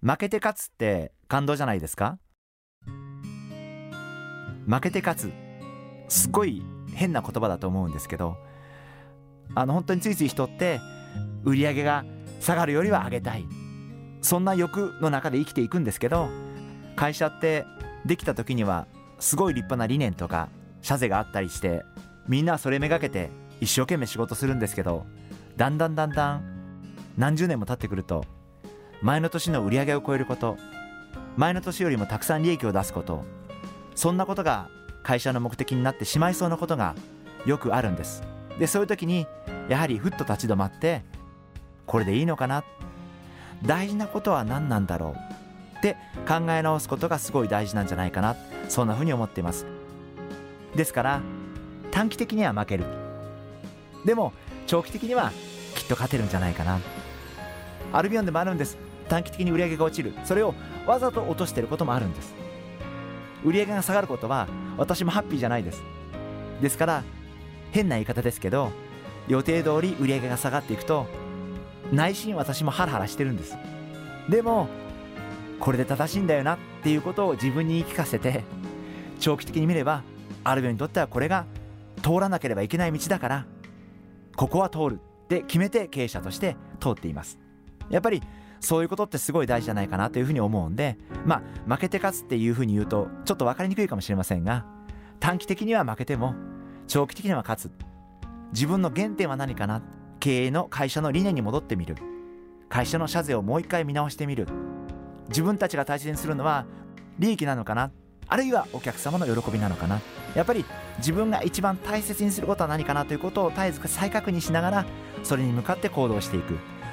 負けて勝つって感動じゃないですか？負けて勝つ。すごい変な言葉だと思うんですけどあの本当についつい人って売り上げが下がるよりは上げたい。そんな欲の中で生きていくんですけど会社ってできた時にはすごい立派な理念とか社税があったりしてみんなそれめがけて一生懸命仕事するんですけどだんだんだんだん何十年も経ってくると前の年の売り上げを超えること。前の年よりもたくさん利益を出すこと。そんなことが会社の目的になってしまいそうなことがよくあるんです。でそういう時にやはりふっと立ち止まってこれでいいのかな？大事なことは何なんだろう？って考え直すことがすごい大事なんじゃないかな？そんなふうに思っています。ですから短期的には負ける。でも長期的にはきっと勝てるんじゃないかな。アルビオンでもあるんです。短期的に売上が落ちる。それをわざと落としてることもあるんです。売上が下がることは私もハッピーじゃないです。ですから変な言い方ですけど予定通り売り上げが下がっていくと内心私もハラハラしてるんです。でもこれで正しいんだよなっていうことを自分に言い聞かせて長期的に見ればアルビオンにとってはこれが通らなければいけない道だからここは通るって決めて経営者として通っています。やっぱりそういうことってすごい大事じゃないかなというふうに思うんでまあ負けて勝つっていうふうに言うとちょっと分かりにくいかもしれませんが短期的には負けても長期的には勝つ。自分の原点は何かな？経営の会社の理念に戻ってみる。会社の社税をもう一回見直してみる。自分たちが大切にするのは利益なのかな？あるいはお客様の喜びなのかな？やっぱり自分が一番大切にすることは何かな？ということを絶えず再確認しながらそれに向かって行動していく。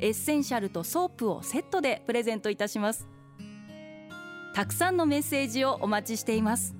エッセンシャルとソープをセットでプレゼントいたします。たくさんのメッセージをお待ちしています。